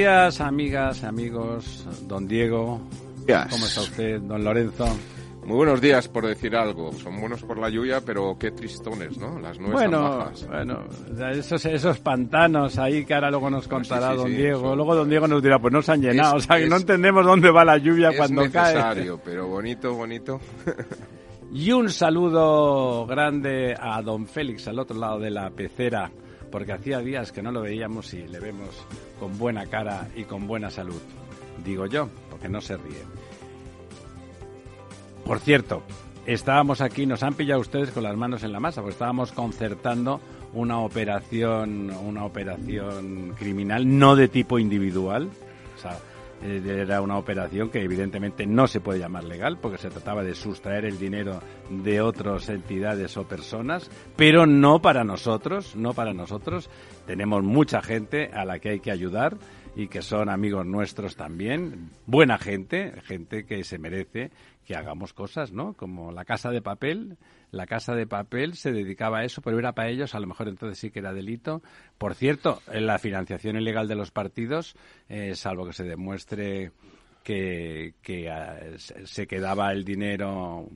Días, amigas, amigos, don Diego. ¿Cómo está usted, don Lorenzo? Muy buenos días, por decir algo. Son buenos por la lluvia, pero qué tristones, ¿no? Las nubes Bueno, bajas. bueno, esos, esos pantanos ahí que ahora luego nos contará sí, sí, don sí, Diego. Luego don Diego nos dirá, pues no se han llenado. Es- o sea, que no es- entendemos dónde va la lluvia es cuando cae. necesario, pero bonito, bonito. Y un saludo grande a don Félix al otro lado de la pecera, porque hacía días que no lo veíamos y le vemos con buena cara y con buena salud. Digo yo, porque no se ríe. Por cierto, estábamos aquí, nos han pillado ustedes con las manos en la masa, porque estábamos concertando una operación, una operación criminal no de tipo individual. O sea, era una operación que evidentemente no se puede llamar legal porque se trataba de sustraer el dinero de otras entidades o personas, pero no para nosotros, no para nosotros. Tenemos mucha gente a la que hay que ayudar y que son amigos nuestros también, buena gente, gente que se merece que hagamos cosas, ¿no? Como la casa de papel, la casa de papel se dedicaba a eso, pero era para ellos, a lo mejor entonces sí que era delito. Por cierto, la financiación ilegal de los partidos, eh, salvo que se demuestre que, que ah, se quedaba el dinero,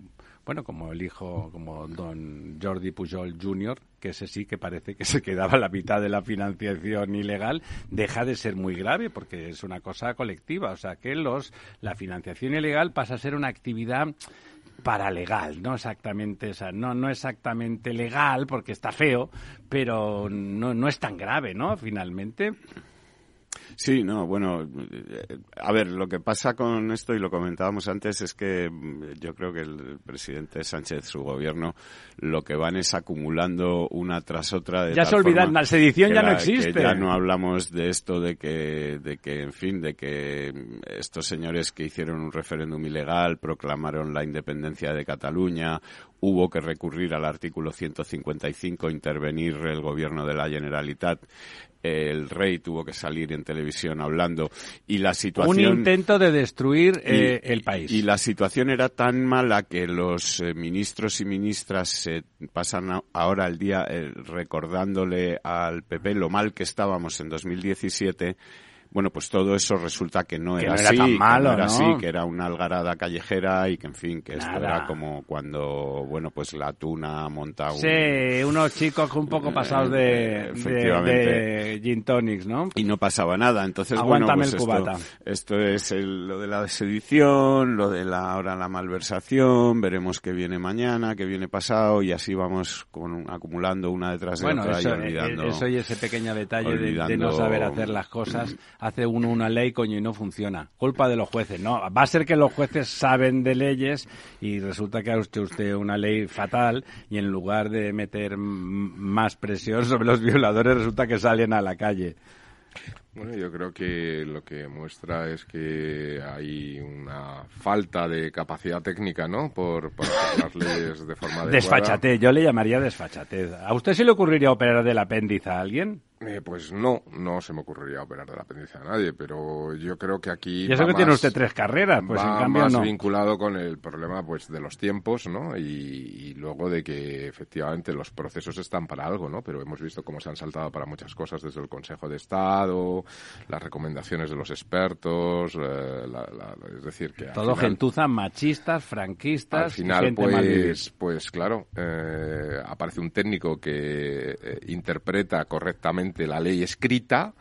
bueno, como el hijo, como don Jordi Pujol Jr., que ese sí que parece que se quedaba la mitad de la financiación ilegal, deja de ser muy grave porque es una cosa colectiva. O sea, que los la financiación ilegal pasa a ser una actividad paralegal, no exactamente, o sea, no, no exactamente legal porque está feo, pero no, no es tan grave, ¿no? Finalmente. Sí, no, bueno, eh, a ver, lo que pasa con esto, y lo comentábamos antes, es que mm, yo creo que el presidente Sánchez, su gobierno, lo que van es acumulando una tras otra. De Ya se olvidan, la sedición ya no que existe. ya no hablamos de esto de que, de que, en fin, de que mm, estos señores que hicieron un referéndum ilegal, proclamaron la independencia de Cataluña, hubo que recurrir al artículo 155, intervenir el gobierno de la Generalitat, el rey tuvo que salir en televisión hablando y la Un situación intento de destruir y- eh, el país. y la situación era tan mala que los eh, ministros y ministras se pasan a- ahora el día eh, recordándole al PP lo mal que estábamos en 2017. Bueno, pues todo eso resulta que no Que era no era así, tan que malo, no era ¿no? así, que era una algarada callejera y que, en fin, que esto era como cuando, bueno, pues la tuna monta un... Sí, unos chicos un poco pasados de, de, Efectivamente. de gin tonics, ¿no? y no pasaba nada. Entonces, Aguántame bueno, pues el cubata. Esto, esto es el- lo de la sedición, lo de la ahora la malversación, veremos qué viene mañana, qué viene pasado y así vamos con, acumulando una detrás de Bueno, otra eso, y olvidando. eh, eso y ese pequeño detalle de- de, no olvidando- saber hacer las cosas, hace uno una ley, coño, y no funciona. Culpa de los jueces. No, va a ser que los jueces saben de leyes y resulta que ha hecho usted una ley fatal y en lugar de meter más presión sobre los violadores resulta que salen a la calle. Bueno, yo creo que lo que muestra es que hay una falta de capacidad técnica, ¿no? Por, por las leyes de forma adecuada. Desfachatez, yo le llamaría desfachatez. ¿A usted se le ocurriría operar del apéndice a alguien? Eh, pues no, no se me ocurriría operar del apéndice a nadie, pero yo creo que aquí Y eso va que tiene más- usted tres carreras, pues en va cambio más no. vinculado con el problema pues de los tiempos, ¿no? Y, y luego de que efectivamente los procesos están para algo, ¿no? Pero hemos visto cómo se han saltado para muchas cosas desde el Consejo de Estado, las recomendaciones de los expertos, eh, la- la- es decir que Todo final- gentuza, machistas, franquistas, al final, pues, pues claro, eh, aparece un técnico que eh, interpreta correctamente la ley escrita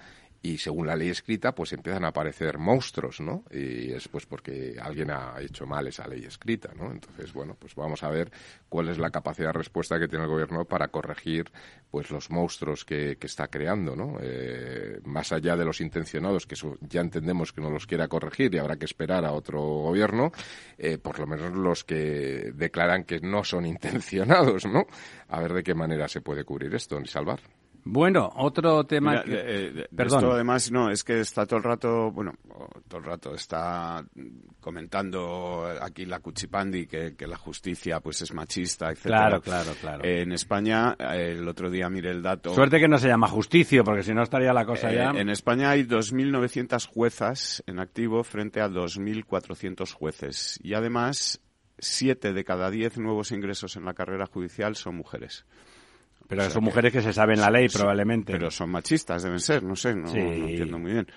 y según la ley escrita, pues empiezan a aparecer monstruos, ¿no? Y es pues porque alguien ha hecho mal esa ley escrita, ¿no? Entonces, bueno, pues vamos a ver cuál es la capacidad de respuesta que tiene el gobierno para corregir pues los monstruos que, que está creando, ¿no? Eh, más allá de los intencionados, que eso ya entendemos que no los quiera corregir y habrá que esperar a otro gobierno, eh, por lo menos los que declaran que no son intencionados, ¿no? A ver de qué manera se puede cubrir esto ni salvar. Bueno, otro tema que... Eh, Perdón. Esto además no, es que está todo el rato, bueno, todo el rato está comentando aquí la Cuchipandi que, que la justicia pues es machista, etc. Claro, claro, claro. en España, el otro día miré el dato. Suerte que no se llama justicio, porque si no estaría la cosa Eh, ya... En España hay 2.900 juezas en activo frente a 2.400 jueces. Y además, 7 de cada 10 nuevos ingresos en la carrera judicial son mujeres. Pero o sea son mujeres que se saben la ley, Sí, probablemente. Pero son machistas, deben ser, no sé, no, Sí. no entiendo muy bien.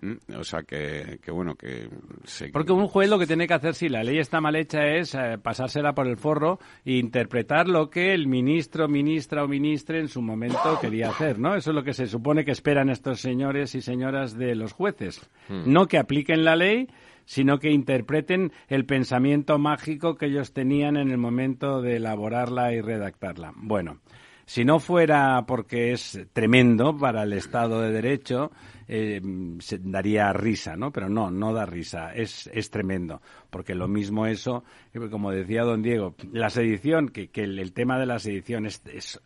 Mm, O sea que, que bueno, que... se- Porque un juez lo que tiene que hacer si la ley está mal hecha es eh, pasársela por el forro e interpretar lo que el ministro, ministra o ministre en su momento quería hacer, ¿no? Eso es lo que se supone que esperan estos señores y señoras de los jueces. No que apliquen la ley, sino que interpreten el pensamiento mágico que ellos tenían en el momento de elaborarla y redactarla. Bueno, si no fuera porque es tremendo para el Estado de Derecho, eh, se daría risa, ¿no? Pero no, no da risa, es, es tremendo. Porque lo mismo eso, eh, como decía don Diego, la sedición, que, que el, tema de la sedición es, es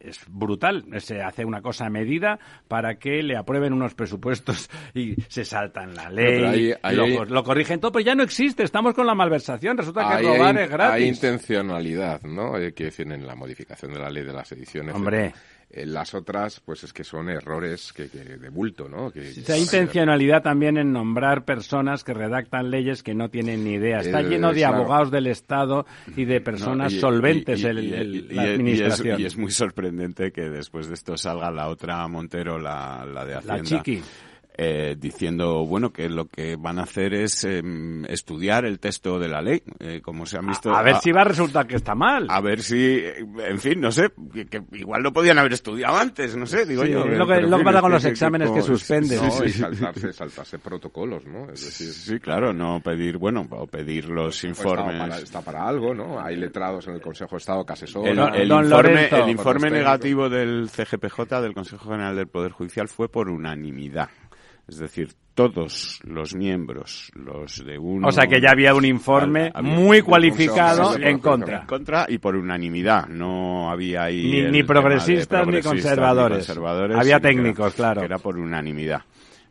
es brutal. Se hace una cosa a medida para que le aprueben unos presupuestos y se saltan la ley, pero ahí- ahí lo, lo corrigen todo, pero ya no existe. Estamos con la malversación. Resulta que robar hay, es gratis. hay intencionalidad, ¿no? Eh, que decir, en la modificación de la ley de las ediciones. Hombre. Las otras, pues es que son errores que, que de bulto, ¿no? Que, Sí, Hay intencionalidad también en nombrar personas que redactan leyes que no tienen ni idea. Está Eh, lleno de claro. abogados del Estado y de personas No, y- solventes y- y- el- la es- administración. Y es, muy sorprendente que después de esto salga la otra Montero, la, la de Hacienda. la chiqui. Eh, diciendo bueno que lo que van a hacer es em, estudiar el texto de la ley eh, como se han visto A ver si va a resultar que está mal. a ver si eh, en fin no sé que, que igual lo podían haber estudiado antes no sé digo Sí, yo lo que- lo pasa con los exámenes que suspenden. No, sí, y saltarse, saltarse protocolos, ¿no? Es decir, sí, claro no pedir bueno o pedir los pues informes Está para, está para algo, ¿no? Hay letrados en el Consejo de Estado que asesoran. El, informe, Lorenzo. el informe negativo del CGPJ, del Consejo General del Poder Judicial, fue por unanimidad. Es decir, todos los miembros, los de uno... O sea que ya había un informe Había muy un cualificado en contra. en contra y por unanimidad. No había ahí... Ni- ni progresistas ni progresistas conservadores. conservadores, Había que era- técnicos, claro. que Era por unanimidad.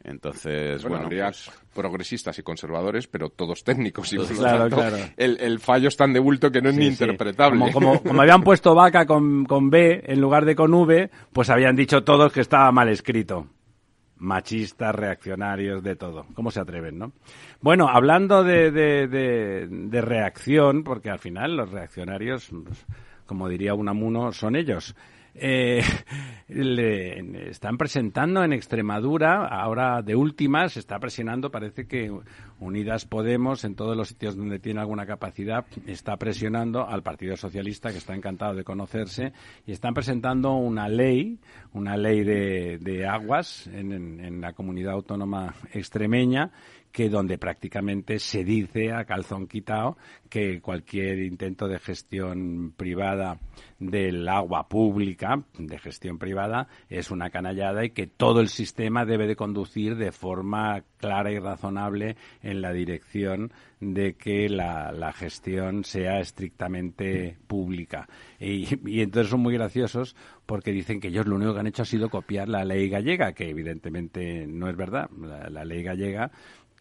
Entonces, Bueno, bueno, habría pues, progresistas y conservadores, pero todos técnicos. Y Claro, tanto, claro. El, el fallo es tan de bulto que no es Sí, ni sí. interpretable. Como, como, como habían puesto vaca con, con B en lugar de con V, pues habían dicho todos que estaba mal escrito. Machistas, reaccionarios, de todo. ¿Cómo se atreven, no? Bueno, hablando de, de, de, de reacción, porque al final los reaccionarios, pues, como diría Unamuno, son ellos. Eh, le- están presentando en Extremadura, ahora de últimas, se está presionando, parece que Unidas Podemos, en todos los sitios donde tiene alguna capacidad, está presionando al Partido Socialista, que está encantado de conocerse, y están presentando una ley, una ley de, aguas en- en la comunidad autónoma extremeña, que donde prácticamente se dice a calzón quitado que cualquier intento de gestión privada del agua pública, de gestión privada, es una canallada y que todo el sistema debe de conducir de forma clara y razonable en la dirección de que la, la gestión sea estrictamente pública. Y, entonces son muy graciosos porque dicen que ellos lo único que han hecho ha sido copiar la ley gallega, que evidentemente no es verdad. La ley gallega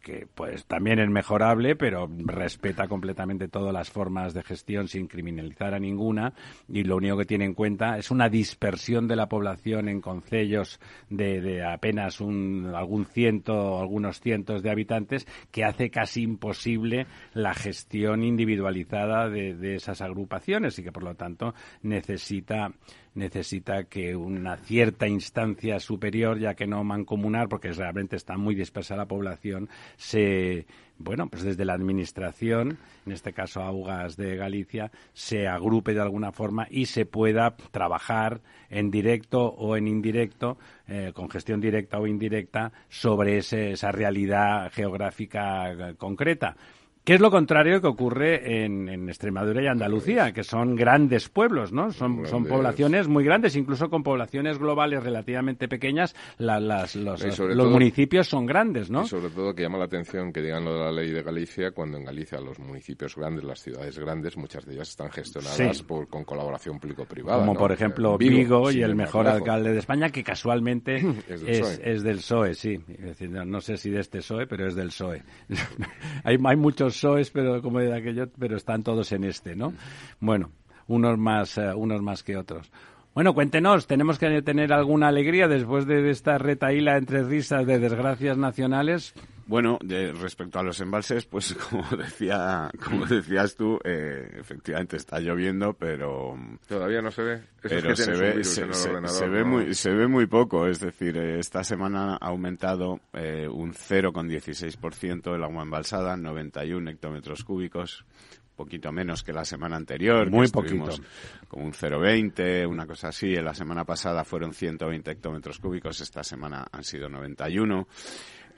que pues también es mejorable, pero respeta completamente todas las formas de gestión sin criminalizar a ninguna y lo único que tiene en cuenta es una dispersión de la población en concellos de, de apenas un, algún ciento, algunos cientos de habitantes que hace casi imposible la gestión individualizada de, de esas agrupaciones y que por lo tanto necesita necesita que una cierta instancia superior, ya que no mancomunar, porque realmente está muy dispersa la población, se bueno, pues desde la administración, en este caso Augas de Galicia, se agrupe de alguna forma y se pueda trabajar en directo o en indirecto, eh, con gestión directa o indirecta, sobre esa realidad geográfica concreta. ¿Qué es lo contrario que ocurre en, Extremadura y Andalucía? Que son grandes pueblos, ¿no? Son, son poblaciones muy grandes, incluso con poblaciones globales relativamente pequeñas, las, los, municipios son grandes, ¿no? Y sobre todo que llama la atención que digan lo de la ley de Galicia, cuando en Galicia los municipios grandes, las ciudades grandes, muchas de ellas están gestionadas por, con colaboración público-privada. Como por ejemplo Vigo, y el mejor alcalde de España, que casualmente es, del PSOE, sí. no sé si de este PSOE, pero es del PSOE. hay, hay muchos PSOEs, pero como de aquello, pero están todos en este, ¿no? Bueno, unos más, eh, unos más que otros. Bueno, cuéntenos, tenemos que tener alguna alegría después de esta retaíla entre risas de desgracias nacionales. Bueno, de, respecto a los embalses, pues como decía, como decías tú, eh, efectivamente está lloviendo, pero todavía no se ve. pero se ve, se, ve muy, se ve muy poco. Es decir, eh, esta semana ha aumentado eh, un 0,16% el agua embalsada, 91 hectómetros cúbicos, poquito menos que la semana anterior. Muy poquito. Como un 0,20, una cosa así. En la semana pasada fueron 120 hectómetros cúbicos, esta semana han sido 91.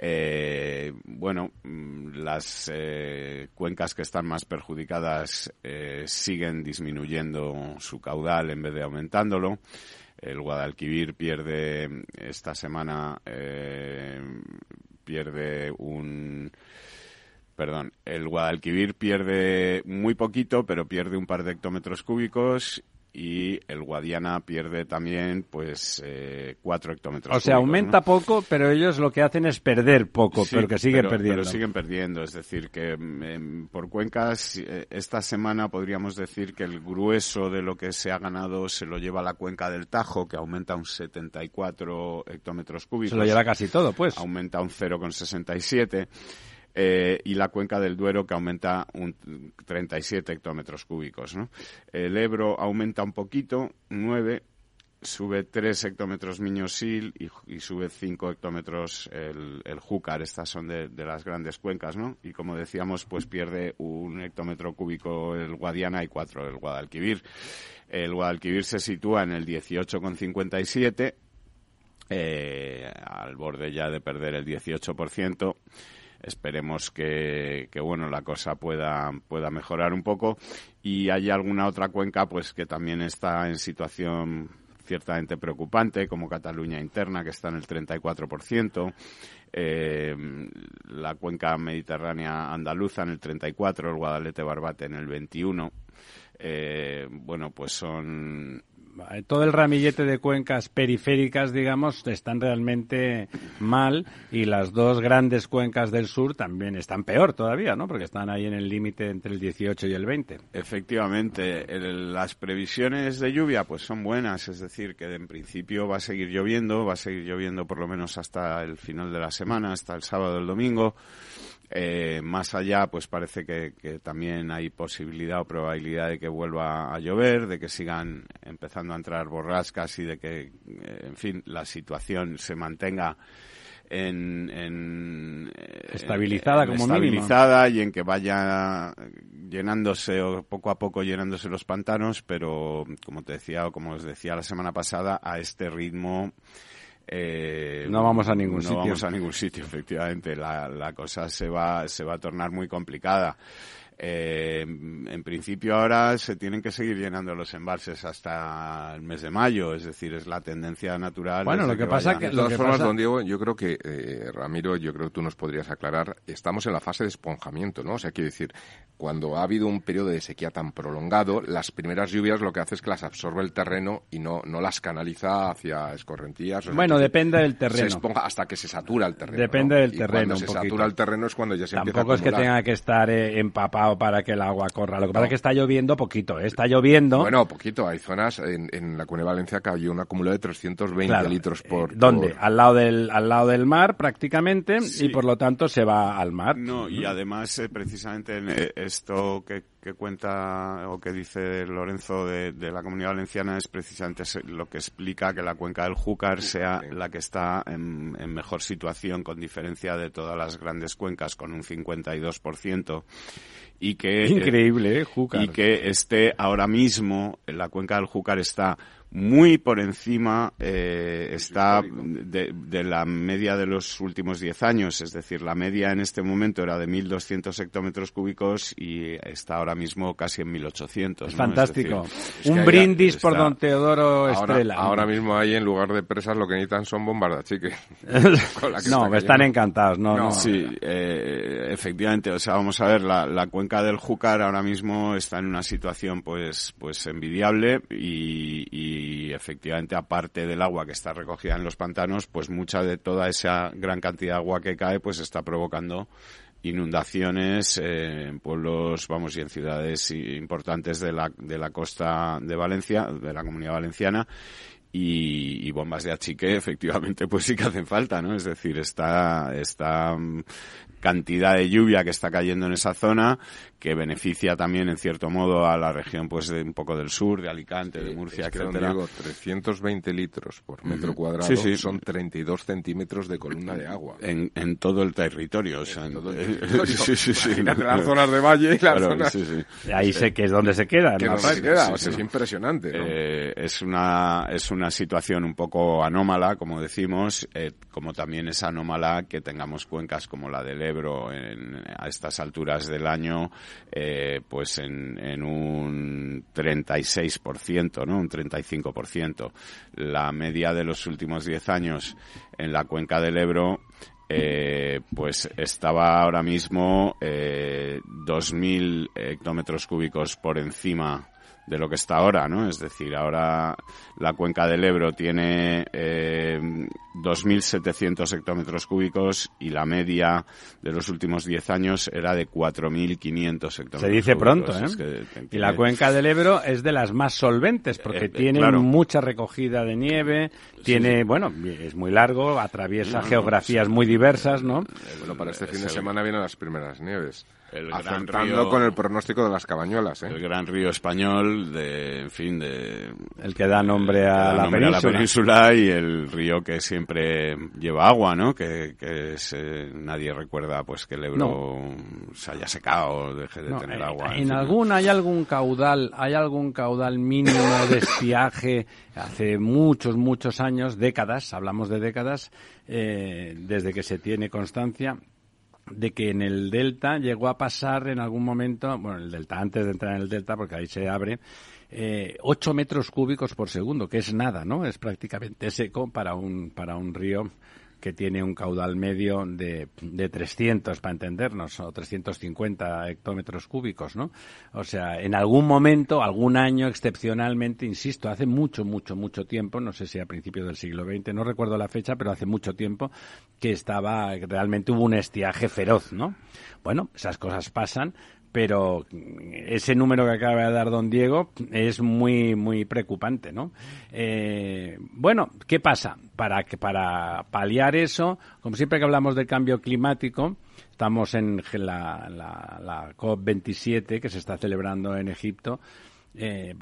Eh, bueno, mm, las eh, cuencas que están más perjudicadas eh, siguen disminuyendo su caudal en vez de aumentándolo. El Guadalquivir pierde esta semana eh, pierde un perdón, el Guadalquivir pierde muy poquito, pero pierde un par de hectómetros cúbicos y el Guadiana pierde también pues eh, cuatro hectómetros. O sea, aumenta poco, pero ellos lo que hacen es perder poco, pero que siguen perdiendo. Pero siguen perdiendo, es decir, que em, por cuencas eh, esta semana podríamos decir que el grueso de lo que se ha ganado se lo lleva la cuenca del Tajo, que aumenta un 74 hectómetros cúbicos. Se lo lleva casi todo, pues. Aumenta un 0,67 eh, y la cuenca del Duero que aumenta un 37 hectómetros cúbicos. El Ebro aumenta un poquito, 9, sube 3 hectómetros Miñosil y, y sube 5 hectómetros el, Júcar. Estas son de, de, las grandes cuencas, ¿no? Y como decíamos, pues pierde un hectómetro cúbico el Guadiana y 4 el Guadalquivir. El Guadalquivir se sitúa en el 18,57, eh, al borde ya de perder el 18% esperemos que, bueno la cosa pueda pueda mejorar un poco. Y hay alguna otra cuenca pues que también está en situación ciertamente preocupante como Cataluña interna que está en el 34% eh, la cuenca mediterránea andaluza en el 34 el Guadalete Barbate en el 21 eh, bueno pues son todo el ramillete de cuencas periféricas, digamos, están realmente mal y las dos grandes cuencas del sur también están peor todavía, ¿no? Porque están ahí en el límite entre el 18 y el 20. Efectivamente, las previsiones de lluvia pues son buenas, es decir, que en principio va a seguir lloviendo, va a seguir lloviendo por lo menos hasta el final de la semana, hasta el sábado el domingo. Eh, más allá, pues parece que, también hay posibilidad o probabilidad de que vuelva a llover, de que sigan empezando a entrar borrascas y de que, eh, en fin, la situación se mantenga en, eh, estabilizada como estabilizada y en que vaya llenándose o poco a poco llenándose los pantanos, pero como te decía o como os decía la semana pasada, a este ritmo eh, no vamos a ningún no sitio. vamos a ningún sitio, efectivamente. La, la cosa se va, se va a tornar muy complicada. Eh, en principio ahora se tienen que seguir llenando los embalses hasta el mes de mayo, es decir, es la tendencia natural. Bueno, lo que, pasa que... De todas formas, don Diego, yo creo que, eh, Ramiro, yo creo que tú nos podrías aclarar, estamos en la fase de esponjamiento, ¿no? O sea, quiero decir, cuando ha habido un periodo de sequía tan prolongado, las primeras lluvias lo que hace es que las absorbe el terreno y no, no las canaliza hacia escorrentías. bueno, depende del terreno. Se esponja hasta que se satura el terreno. Depende del terreno. cuando se satura el terreno es cuando ya se Tampoco es que tenga que estar eh, empapado para que el agua corra. Lo que pasa es que está lloviendo poquito, ¿eh? está lloviendo. Bueno, poquito. Hay zonas, en, en la Cune Valencia cayó un acumulo de 320 litros por... Eh, ¿Dónde? Al, lado del, al lado del mar prácticamente y por lo tanto se va al mar. No, y además eh, precisamente en esto que que cuenta o que dice Lorenzo de, la Comunidad Valenciana es precisamente lo que explica que la cuenca del Júcar sea la que está en, mejor situación con diferencia de todas las grandes cuencas con un 52% y que increíble, ¿eh? y que esté ahora mismo la cuenca del Júcar está muy por encima eh, está de, de, la media de los últimos 10 años, es decir, la media en este momento era de 1.200 hectómetros cúbicos y está ahora mismo casi en 1.800. Es fantástico. Un brindis por don Teodoro Estrella. Ahora mismo ahí en lugar de presas lo que necesitan son achique. no, están encantados. No, no. Sí, eh, efectivamente. O sea, vamos a ver, la, la cuenca del Júcar ahora mismo está en una situación pues, pues envidiable y, y y efectivamente aparte del agua que está recogida en los pantanos, pues mucha de toda esa gran cantidad de agua que cae pues está provocando inundaciones en pueblos, vamos, y en ciudades importantes de la, de la costa de Valencia, de la comunidad valenciana, y, bombas de achique efectivamente pues sí que hacen falta, ¿no? Es decir, está esta mm, cantidad de lluvia que está cayendo en esa zona que beneficia también en cierto modo a la región pues de un poco del sur, de Alicante, de Murcia, es que etcétera. Digo, 320 litros por metro cuadrado sí, sí. son 32 centímetros de columna de agua. En, en todo el territorio. O sea, en todo el territorio. sí, sí, sí. las zonas de valle y las claro, zonas... Sí, sí. Ahí sé que es donde se queda. Que ¿no? se queda. O sea, es impresionante. ¿no? Eh, es, una, es una situación un poco anómala, como decimos, eh, como también es anómala que tengamos cuencas como la del Ebro en, a estas alturas del año, eh, pues en, en un 36%, ¿no? Un 35%. La media de los últimos 10 años en la cuenca del Ebro eh, pues estaba ahora mismo eh, 2.000 hectómetros cúbicos por encima de lo que está ahora, ¿no? Es decir, ahora la cuenca del Ebro tiene eh, 2.700 hectómetros cúbicos y la media de los últimos 10 años era de 4.500 hectómetros Se dice pronto, ¿eh? Y la cuenca del Ebro es de las más solventes porque eh, tiene mucha recogida de nieve, tiene, bueno, es muy largo, atraviesa geografías muy diversas, ¿no? Bueno, para este fin de semana vienen las primeras nieves el gran río, con el pronóstico de las cabañuelas, ¿eh? El gran río español, de, en fin, de... El que da nombre, a, la península. y el río que siempre lleva agua, ¿no? Que, que eh, nadie recuerda pues que el Ebro se haya secado, deje de tener agua. En, algún, hay algún caudal, hay algún caudal mínimo de estiaje hace muchos, muchos años, décadas, hablamos de décadas, eh, desde que se tiene constancia, de que en el delta llegó a pasar en algún momento, bueno, el delta antes de entrar en el delta, porque ahí se abre, eh, 8 metros cúbicos por segundo, que es nada, ¿no? Es prácticamente seco para un, para un río que tiene un caudal medio de, de 300, para entendernos, o 350 hectómetros cúbicos, ¿no? O sea, en algún momento, algún año excepcionalmente, insisto, hace mucho, mucho, mucho tiempo, no sé si a principios del siglo XX, no recuerdo la fecha, pero hace mucho tiempo que estaba, realmente hubo un estiaje feroz, ¿no? Bueno, esas cosas pasan, pero ese número que acaba de dar don Diego es muy muy preocupante, ¿no? Eh, bueno, ¿qué pasa? Para que para paliar eso, como siempre que hablamos del cambio climático, estamos en la, la, la COP 27 que se está celebrando en Egipto eh,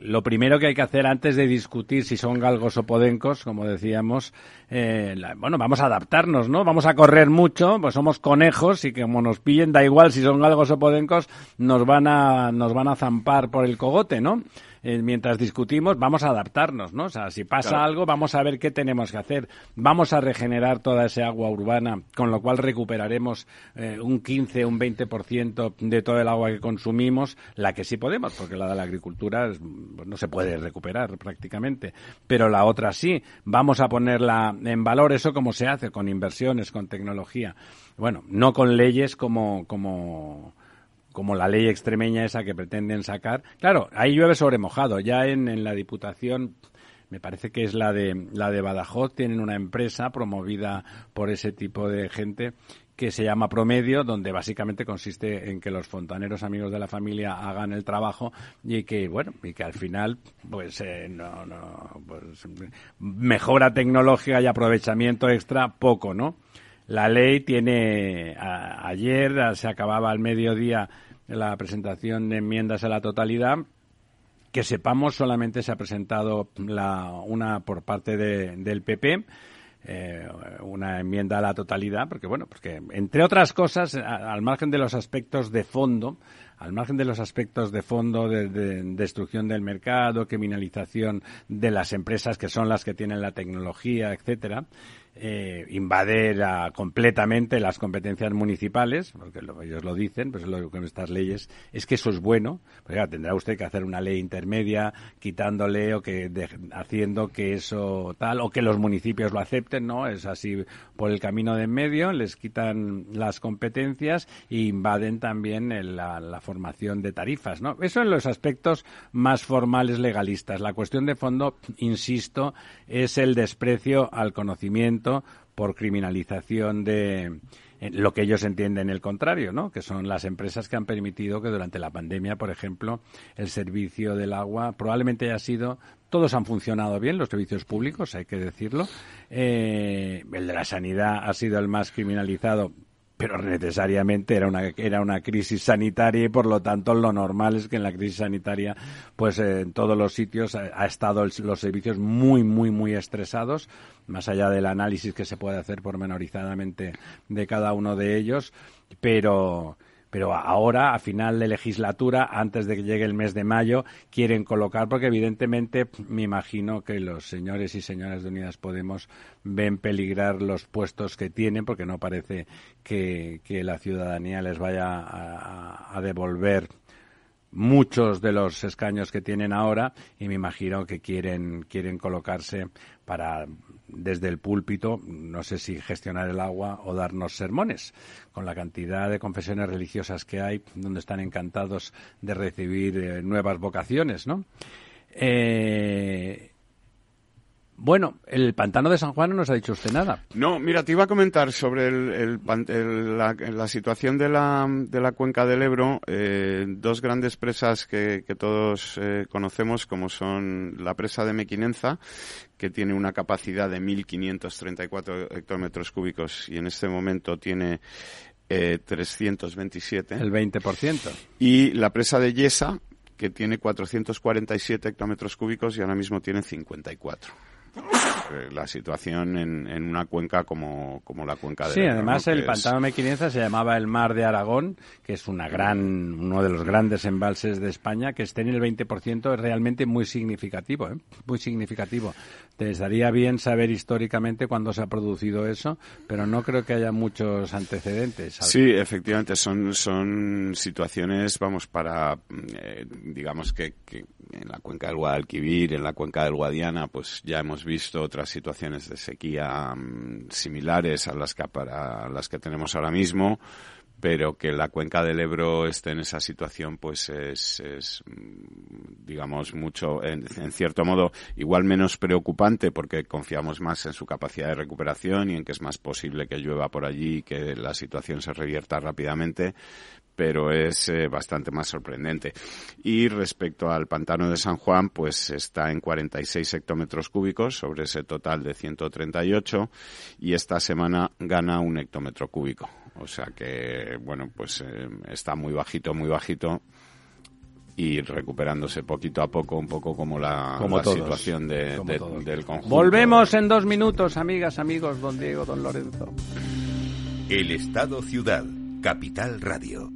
lo primero que hay que hacer antes de discutir si son galgos o podencos, como decíamos, eh, bueno, vamos a adaptarnos, ¿no? Vamos a correr mucho, pues somos conejos y como nos pillen, da igual si son galgos o podencos, nos van a, nos van a zampar por el cogote, ¿no? Eh, mientras discutimos, vamos a adaptarnos, ¿no? O sea, si pasa algo, vamos a ver qué tenemos que hacer. Vamos a regenerar toda esa agua urbana, con lo cual recuperaremos eh, un 15, un 20% de todo el agua que consumimos, la que sí podemos, porque la de la agricultura pues, no se puede recuperar prácticamente, pero la otra sí. Vamos a ponerla en valor, eso como se hace, con inversiones, con tecnología. Bueno, no con leyes como, como como la ley extremeña esa que pretenden sacar. Claro, ahí llueve sobre mojado. Ya en, en la Diputación me parece que es la de la de Badajoz tienen una empresa promovida por ese tipo de gente que se llama Promedio, donde básicamente consiste en que los fontaneros amigos de la familia hagan el trabajo y que, bueno, y que al final, pues, eh, no, no, pues, mejora tecnológica y aprovechamiento extra, poco, ¿no? La ley tiene, ayer se acababa al mediodía la presentación de enmiendas a la totalidad. Que sepamos, solamente se ha presentado la, una por parte de, del PP. Eh, una enmienda a la totalidad, porque bueno, porque entre otras cosas, al margen de los aspectos de fondo, al margen de los aspectos de fondo de, destrucción del mercado, criminalización de las empresas que son las que tienen la tecnología, etcétera, eh, completamente las competencias municipales, porque ellos lo dicen, pues lo con estas leyes, es que eso es bueno, pues tendrá usted que hacer una ley intermedia quitándole o que haciendo que eso tal, o que los municipios lo acepten, ¿no? Es así por el camino de en medio, les quitan las competencias e invaden también la, la formación de tarifas, ¿no? Eso en los aspectos más formales legalistas. La cuestión de fondo, insisto, es el desprecio al conocimiento por criminalización de eh, lo que ellos entienden el contrario, ¿no? Que son las empresas que han permitido que durante la pandemia, por ejemplo, el servicio del agua probablemente haya sido todos han funcionado bien, los servicios públicos, hay que decirlo. Eh, el de la sanidad ha sido el más criminalizado pero necesariamente era una era una crisis sanitaria y por lo tanto lo normal es que en la crisis sanitaria pues en todos los sitios ha, estado los servicios muy muy muy estresados más allá del análisis que se puede hacer pormenorizadamente de cada uno de ellos pero pero ahora, a final de legislatura, antes de que llegue el mes de mayo, quieren colocar, porque evidentemente me imagino que los señores y señoras de Unidas Podemos ven peligrar los puestos que tienen, porque no parece que, la ciudadanía les vaya a devolver muchos de los escaños que tienen ahora y me imagino que quieren quieren colocarse para desde el púlpito, no sé si gestionar el agua o darnos sermones, con la cantidad de confesiones religiosas que hay, donde están encantados de recibir eh, nuevas vocaciones, ¿no? Eh, bueno, el pantano de San Juan no nos ha dicho usted nada. No, mira, te iba a comentar sobre el, la, situación de la, de la cuenca del Ebro. Eh, dos grandes presas que, todos eh, conocemos, como son la presa de Mequinenza, que tiene una capacidad de 1.534 hectómetros cúbicos y en este momento tiene eh, 327. El 20%. Y la presa de Yesa, que tiene 447 hectómetros cúbicos y ahora mismo tiene 54. Eh, la situación en, en, una cuenca como, como la cuenca de Sí, además el pantano Mequinenza se llamaba el Mar de Aragón, que es una gran, uno de los grandes embalses de España, que esté en el 20% es realmente muy significativo, ¿eh? muy significativo. Te daría bien saber históricamente cuándo se ha producido eso, pero no creo que haya muchos antecedentes. Sí, efectivamente, son, son situaciones, vamos, para, eh, digamos que, que en la cuenca del Guadalquivir, en la cuenca del Guadiana, pues ya hemos visto otras situaciones de sequía mm, similares a las que, para, las que tenemos ahora mismo pero que la cuenca del Ebro esté en esa situación, pues es, es mm, digamos, mucho, en, cierto modo, igual menos preocupante porque confiamos más en su capacidad de recuperación y en que es más posible que llueva por allí y que la situación se revierta rápidamente, pero es eh, bastante más sorprendente. Y respecto al pantano de San Juan, pues está en 46 hectómetros cúbicos sobre ese total de 138 y esta semana gana un hectómetro cúbico. O sea que, bueno, pues eh, está muy bajito, muy bajito y recuperándose poquito a poco, un poco como la, situación de, del conjunto. Volvemos en dos minutos, amigas, amigos, don Diego, don Lorenzo. El Estado Ciudad, Capital Radio.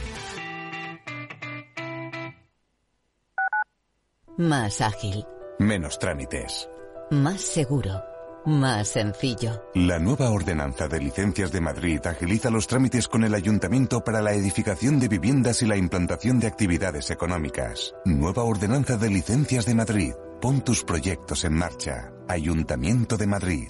Más ágil. Menos trámites. Más seguro. Más sencillo. La nueva ordenanza de licencias de Madrid agiliza los trámites con el ayuntamiento para la edificación de viviendas y la implantación de actividades económicas. Nueva ordenanza de licencias de Madrid. Pon tus proyectos en marcha. Ayuntamiento de Madrid.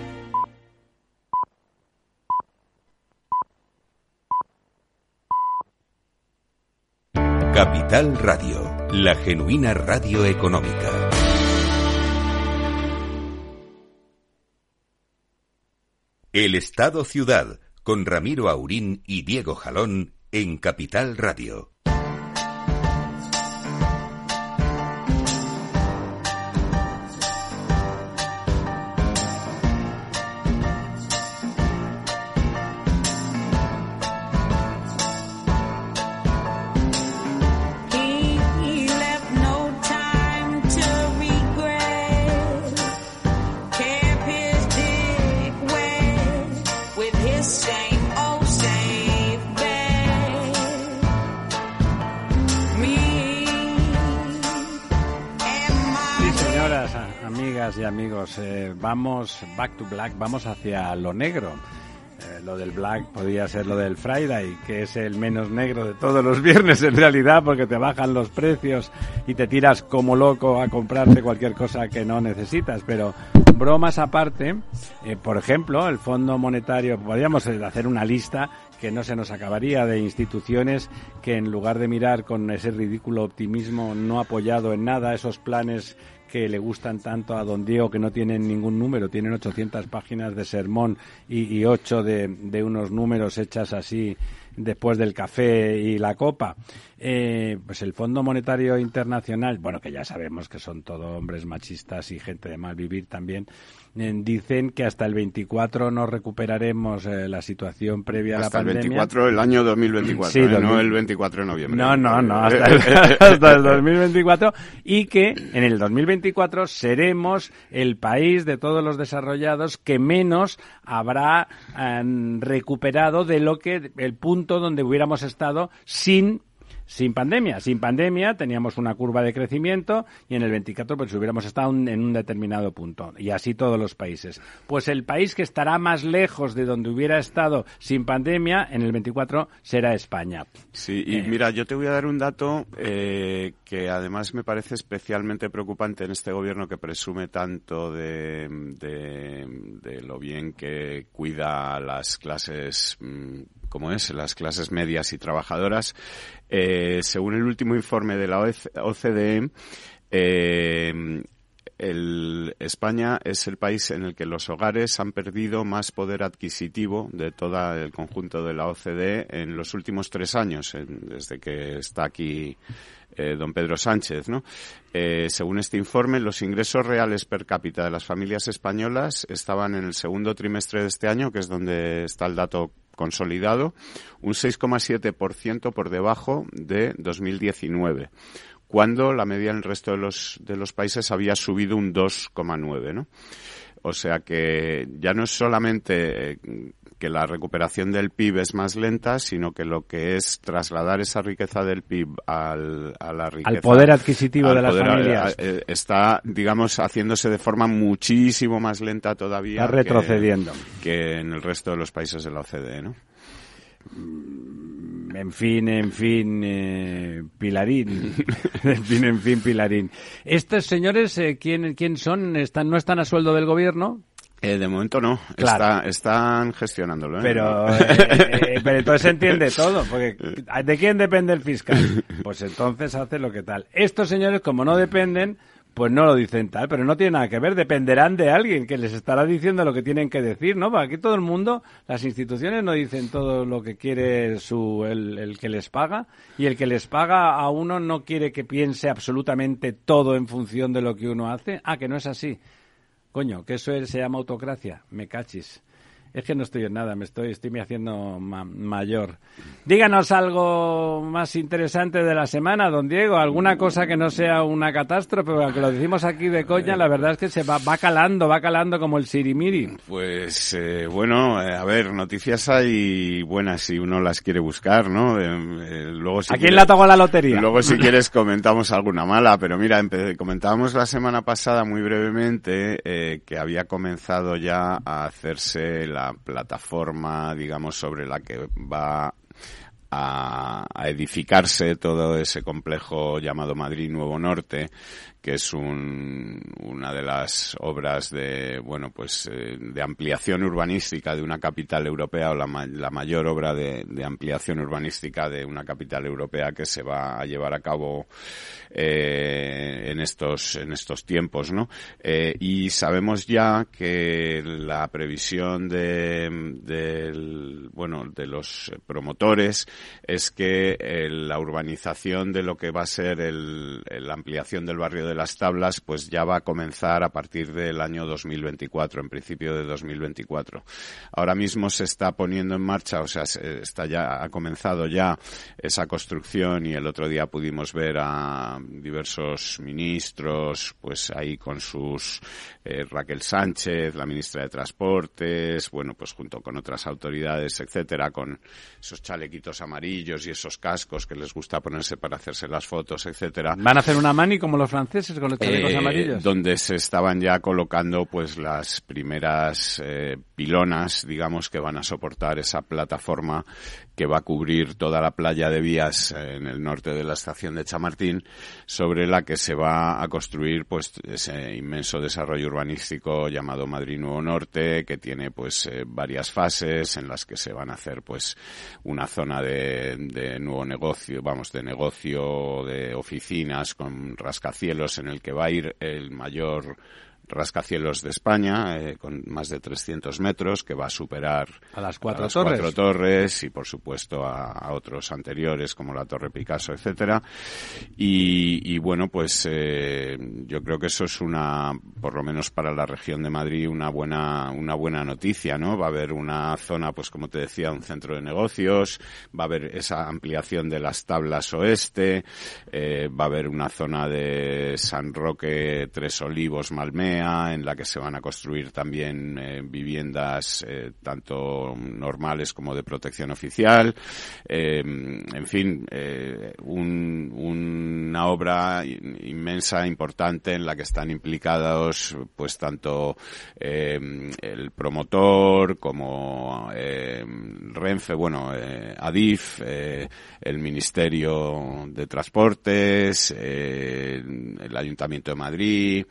Capital Radio, la genuina radio económica. El Estado Ciudad, con Ramiro Aurín y Diego Jalón, en Capital Radio. Amigas y amigos, eh, vamos back to black, vamos hacia lo negro. Eh, lo del black podría ser lo del Friday, que es el menos negro de todos los viernes en realidad, porque te bajan los precios y te tiras como loco a comprarte cualquier cosa que no necesitas. Pero bromas aparte, eh, por ejemplo, el Fondo Monetario, podríamos hacer una lista que no se nos acabaría de instituciones que en lugar de mirar con ese ridículo optimismo no apoyado en nada esos planes que le gustan tanto a don Diego que no tienen ningún número, tienen 800 páginas de sermón y, y 8 de, unos números hechas así después del café y la copa. Eh, pues el Fondo Monetario Internacional, bueno, que ya sabemos que son todos hombres machistas y gente de mal vivir también, dicen que hasta el 24 no recuperaremos eh, la situación previa Hasta a el la pandemia. 24, el año 2024, Sí, ¿eh? 2000. no el 24 de noviembre. No, no, no, hasta el, hasta el 2024 y que en el 2024 seremos el país de todos los desarrollados que menos habrá eh, recuperado de lo que el punto donde hubiéramos estado sin sin pandemia. Sin pandemia teníamos una curva de crecimiento y en el 24 pues hubiéramos estado un- en un determinado punto. Y así todos los países. Pues el país que estará más lejos de donde hubiera estado sin pandemia en el 24 será España. Sí, y Eh. mira, yo te voy a dar un dato eh, que además me parece especialmente preocupante en este gobierno que presume tanto de, de, de lo bien que cuida a las clases, mm, como es, las clases medias y trabajadoras. Eh, según el último informe de la OCDE, eh, el, España es el país en el que los hogares han perdido más poder adquisitivo de todo el conjunto de la OCDE en los últimos tres años, desde que está aquí eh, don Pedro Sánchez. según este informe, los ingresos reales per cápita de las familias españolas estaban en el segundo trimestre de este año, que es donde está el dato consolidado, un 6,7% por debajo de 2019 cuando la media en el resto de los, de los países había subido un 2,9, ¿no? O sea que ya no es solamente eh, que la recuperación del PIB es más lenta, sino que lo que es trasladar esa riqueza del PIB al, a la riqueza. poder adquisitivo al de las familias. eh, eh, está, digamos, haciéndose de forma muchísimo más lenta todavía. Está que- retrocediendo. Que, en el resto de los países de la OCDE, ¿no? En fin, en fin, eh, Pilarín. en fin, en fin, Pilarín. Estos señores, eh, ¿quién, ¿quién son? ¿Están, ¿No están a sueldo del gobierno? Eh, de momento no. Claro. Está- están gestionándolo, ¿eh? Pero, eh, eh, pero entonces se entiende todo, porque ¿de quién depende el fiscal? Pues entonces hace lo que tal. Estos señores, como no dependen, pues no lo dicen tal, pero no tiene nada que ver, dependerán de alguien que les estará diciendo lo que tienen que decir, ¿no? Porque aquí todo el mundo, las instituciones no dicen todo lo que quiere su, el, el que les paga, y el que les paga a uno no quiere que piense absolutamente todo en función de lo que uno hace. Ah, que no es así. Coño, que eso es- se llama autocracia. Me cachis. Es que no estoy en nada, me estoy, estoy me haciendo ma- mayor. Díganos algo más interesante de la semana, don Diego. Alguna cosa que no sea una catástrofe, porque aunque lo decimos aquí de coña, la verdad es que se va, va calando, va calando como el sirimiri. Pues eh, bueno, eh, a ver, noticias hay buenas si uno las quiere buscar, ¿no? Eh, luego si ¿A quién quieres- le ha tocado la lotería? Luego si quieres comentamos alguna mala, pero mira, comentábamos la semana pasada muy brevemente eh, que había comenzado ya a hacerse la plataforma, digamos, sobre la que va a, edificarse todo ese complejo llamado Madrid Nuevo Norte, que es un- una de las obras de, bueno, pues, eh, de ampliación urbanística de una capital europea o la, la mayor obra de, de ampliación urbanística de una capital europea que se va a llevar a cabo eh, en estos en estos tiempos, ¿no? Eh, y sabemos ya que la previsión de bueno de los promotores es que la urbanización de lo que va a ser el- la ampliación del barrio de las Tablas, pues ya va a comenzar a partir del año 2024, en principio de 2024. Ahora mismo se está poniendo en marcha, o sea, se- está ya ha comenzado ya esa construcción y el otro día pudimos ver a diversos ministros, pues ahí con sus eh, Raquel Sánchez, la ministra de Transportes, bueno, pues junto con otras autoridades, etcétera, con esos chalequitos amarillos y esos cascos que les gusta ponerse para hacerse las fotos, etcétera. ¿Van a hacer una mani como los franceses con los chalecos Eh, amarillos? donde se estaban ya colocando pues las primeras eh, pilonas, digamos, que van a soportar esa plataforma que va a cubrir toda la playa de vías eh, en el norte de la estación de Chamartín, sobre la que se va a construir pues ese inmenso desarrollo urbanístico llamado Madrid Nuevo Norte, que tiene pues eh, varias fases en las que se van a hacer pues una zona de, de nuevo negocio, vamos, de negocio, de oficinas con rascacielos en el que va a ir el mayor rascacielos de España, eh, con más de 300 metros, que va a superar A las cuatro las torres. cuatro torres y, por supuesto, a, a otros anteriores como la Torre Picasso, etcétera. Y, y, bueno, pues eh, yo creo que eso es una, por lo menos para la región de Madrid, una buena, una buena noticia, ¿no? Va a haber una zona, pues como te decía, un centro de negocios, va a haber esa ampliación de las tablas oeste, eh, va a haber una zona de San Roque, Tres Olivos, En la que se van a construir también eh, viviendas eh, tanto normales como de protección oficial. Eh, en fin, eh, un- una obra in- inmensa, importante, en la que están implicados pues tanto eh, el promotor como eh, Renfe, bueno, Adif, el Ministerio de Transportes, el Ayuntamiento de Madrid,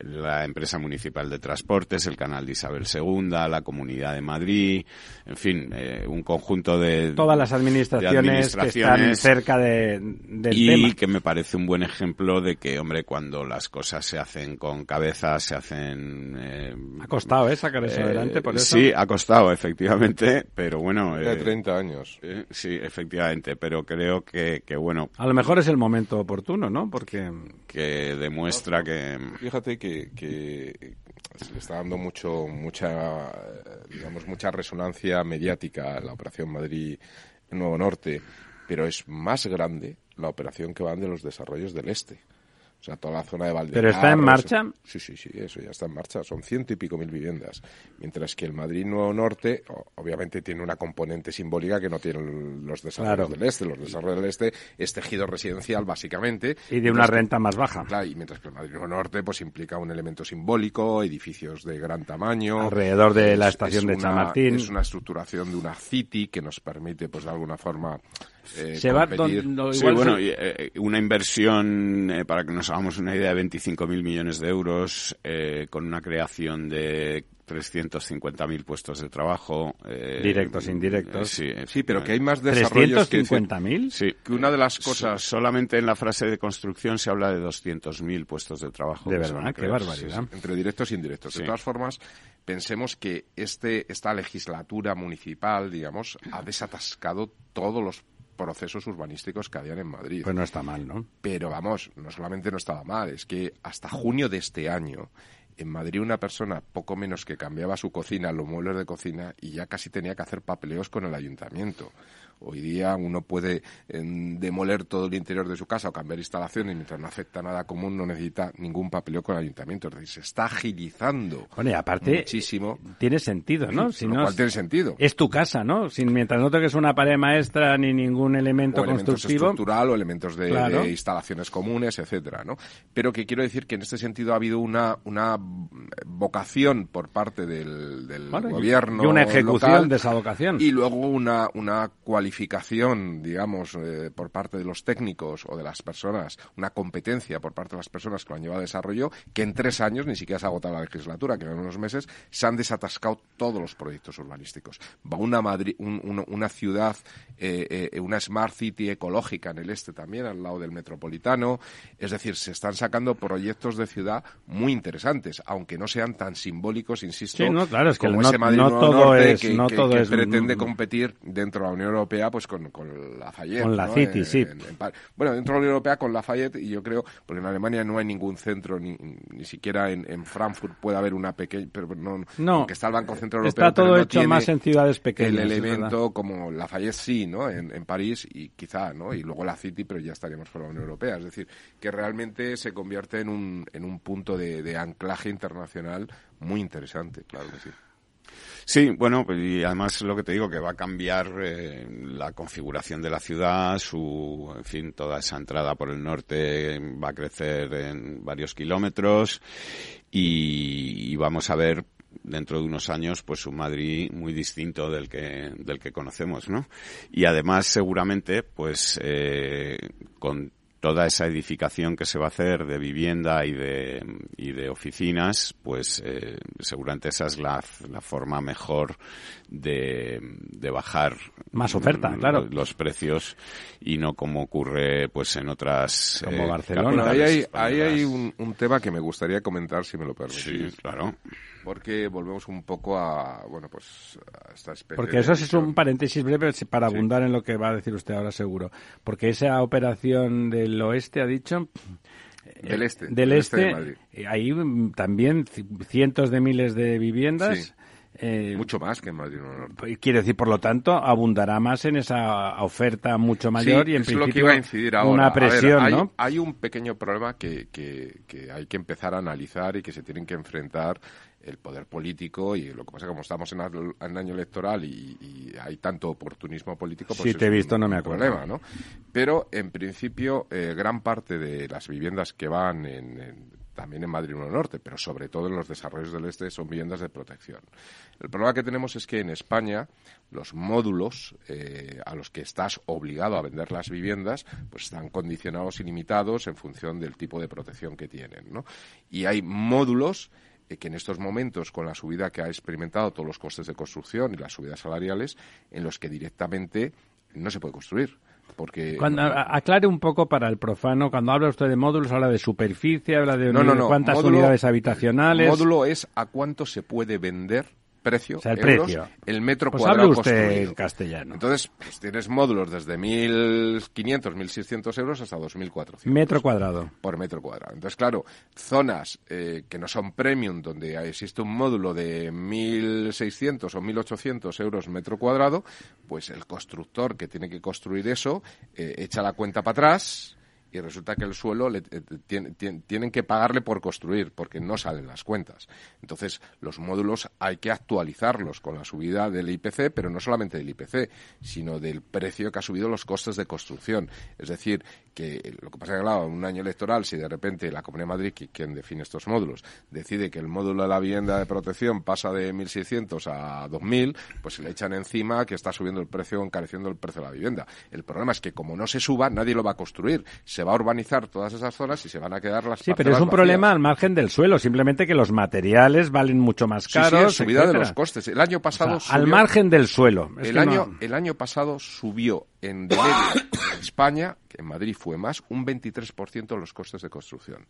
la empresa municipal de transportes, el canal de Isabel II, la Comunidad de Madrid, en fin, eh, un conjunto de Todas las de administraciones, que están cerca de, del y tema. que me parece un buen ejemplo de que, hombre, cuando las cosas se hacen con cabeza, se hacen... eh, Ha costado, ¿eh? Sacar eso eh, adelante, por eso. Sí, ha costado, efectivamente, pero bueno... De eh, 30 años. eh, sí, efectivamente, pero creo que, que, bueno, A lo mejor es el momento oportuno, ¿no? Porque que demuestra que... Fíjate que, que se le está dando mucho, mucha, digamos, mucha resonancia mediática a la Operación Madrid Nuevo Norte, pero es más grande la operación que van de los desarrollos del este. O sea, toda la zona de Valdecarros. ¿Pero está en marcha? Sí, sí, sí, eso ya está en marcha. Son ciento y pico mil viviendas. Mientras que el Madrid Nuevo Norte, obviamente, tiene una componente simbólica que no tienen los desarrollos Claro. del este. Los desarrollos del este es tejido residencial, básicamente. y de una que- renta más baja. Claro, y mientras que el Madrid Nuevo Norte pues implica un elemento simbólico, edificios de gran tamaño. Alrededor de la Es- estación es de una- Chamartín. Es una estructuración de una city que nos permite, pues de alguna forma, eh, Se va don- no, Sí, igual bueno, se- y, eh, una inversión, eh, para que nos hagamos una idea, de 25.000 millones de euros, eh, con una creación de 350.000 puestos de trabajo. eh, Directos, indirectos. eh, sí, Sí, pero que hay más desarrollos que... ¿350.000? Sí, Que una de las cosas. solamente en la frase de construcción se habla de 200.000 puestos de trabajo. De verdad, qué barbaridad. Sí, entre directos e indirectos. Sí. De todas formas, pensemos que este, esta legislatura municipal, digamos, ha desatascado todos los procesos urbanísticos que habían en Madrid. Pues no está mal, ¿no? Pero vamos, no solamente no estaba mal, es que hasta junio de este año En Madrid una persona poco menos que cambiaba su cocina, los muebles de cocina, y ya casi tenía que hacer papeleos con el ayuntamiento. Hoy día uno puede em, demoler todo el interior de su casa o cambiar instalaciones y mientras no afecta nada común no necesita ningún papeleo con el ayuntamiento. Es decir, se está agilizando Bueno, y aparte, muchísimo. tiene sentido, ¿no? Si lo no cual es- tiene sentido. Es tu casa, ¿no? Sin, mientras no toques una pared maestra ni ningún elemento o elementos constructivo. estructural o elementos de, Claro. de instalaciones comunes, etcétera, ¿no? Pero que quiero decir que en este sentido ha habido una, una vocación por parte del, del Bueno, y- gobierno y una ejecución local de esa vocación. y luego una, una cualificación, digamos, eh, por parte de los técnicos o de las personas, una competencia por parte de las personas que lo han llevado a desarrollo, que en tres años, ni siquiera se ha agotado la legislatura, que en unos meses, se han desatascado todos los proyectos urbanísticos. Va una, Madrid, un- un- una ciudad, eh, eh, una smart city ecológica en el este también, al lado del metropolitano. Es decir, se están sacando proyectos de ciudad muy interesantes, aunque no sean tan simbólicos, insisto, Sí, no, claro, es que como no- ese Madrid no todo Norte es- que, no que- todo que es- pretende competir dentro de la Unión Europea pues con, con la Fayette. Con la ¿no? City, En- sí. en- en par- bueno, dentro de la Unión Europea con la Fayette y yo creo, porque en Alemania no hay ningún centro, ni, ni siquiera en, en Frankfurt puede haber una pequeña, pero no, No. aunque está el Banco Central Europeo. Está todo pero no hecho tiene más en ciudades pequeñas. El elemento como la Fayette sí, ¿no? En, en París y quizá, ¿no? Y luego la City, pero ya estaríamos fuera de la Unión Europea. Es decir, que realmente se convierte en un, en un punto de, de anclaje internacional muy interesante, claro que sí. Sí, bueno, pues, y además lo que te digo, que va a cambiar eh, la configuración de la ciudad, su, en fin, toda esa entrada por el norte va a crecer en varios kilómetros y, y vamos a ver dentro de unos años pues un Madrid muy distinto del que del que conocemos no y además seguramente pues eh, con toda esa edificación que se va a hacer de vivienda y de, y de oficinas, pues eh, seguramente esa es la, la forma mejor de, de bajar Más oferta, mm, claro. los, los precios y no como ocurre pues en otras Como eh, Barcelona. Bueno, ahí hay, ahí hay un, un tema que me gustaría comentar, si me lo Sí, permitís. claro. Porque volvemos un poco a, bueno, pues, a esta especie Porque de eso es un paréntesis breve para Sí. abundar en lo que va a decir usted ahora seguro. Porque esa operación del oeste, ha dicho... Del eh, este, Del del este de este, Madrid. eh, ahí mm, también ci- cientos de miles de viviendas. Sí. eh, Mucho más que en Madrid Norte. Quiere decir, por lo tanto, abundará más en esa oferta mucho mayor Sí, y en es lo que principio iba a incidir ahora. una A ver, presión, hay, ¿no? hay un pequeño problema que, que, que hay que empezar a analizar y que se tienen que enfrentar el poder político y lo que pasa es que como estamos en, en año electoral y, y hay tanto oportunismo político, pues Sí, te he un- visto, no me acuerdo. problema, ¿no? Pero en principio eh, gran parte de las viviendas que van en, en- también en Madrid Nuevo Norte, pero sobre todo en los desarrollos del este son viviendas de protección. El problema que tenemos es que en España los módulos eh, a los que estás obligado a vender las viviendas pues están condicionados y limitados en función del tipo de protección que tienen, ¿no? Y hay módulos que en estos momentos, con la subida que ha experimentado todos los costes de construcción y las subidas salariales, en los que directamente no se puede construir. Porque Cuando, aclare un poco para el profano, cuando habla usted de módulos, habla de superficie, habla de No, no, no. cuántas Módulo- unidades habitacionales. Módulo es a cuánto se puede vender precio, O sea, el euros, precio. el metro Pues cuadrado hable usted construido. castellano. Entonces, pues tienes módulos desde 1.500, 1.600 euros hasta 2.400. Metro cuadrado. por metro cuadrado. Entonces, claro, zonas eh, que no son premium, donde existe un módulo de 1.600 o 1.800 euros metro cuadrado, pues el constructor que tiene que construir eso eh, echa la cuenta para atrás y resulta que el suelo le, eh, tien- tien- tienen que pagarle por construir porque no salen las cuentas. Entonces, los módulos hay que actualizarlos con la subida del IPC, pero no solamente del IPC, sino del precio que ha subido los costes de construcción. Es decir, que lo que pasa es que, en un año electoral, si de repente la Comunidad de Madrid, quien define estos módulos, decide que el módulo de la vivienda de protección pasa de 1.600 a 2.000, pues se le echan encima que está subiendo el precio, encareciendo el precio de la vivienda. El problema es que como no se suba, nadie lo va a construir. Va a urbanizar todas esas zonas y se van a quedar las Sí, pero es un problema al margen del suelo, simplemente que los materiales valen mucho más Sí, caros. sí, subida de etcétera. los costes. El año O pasado sea, al subió- margen del suelo. Es el año, no- el año pasado subió en de media en España, que en Madrid fue más, un 23% los costes de construcción.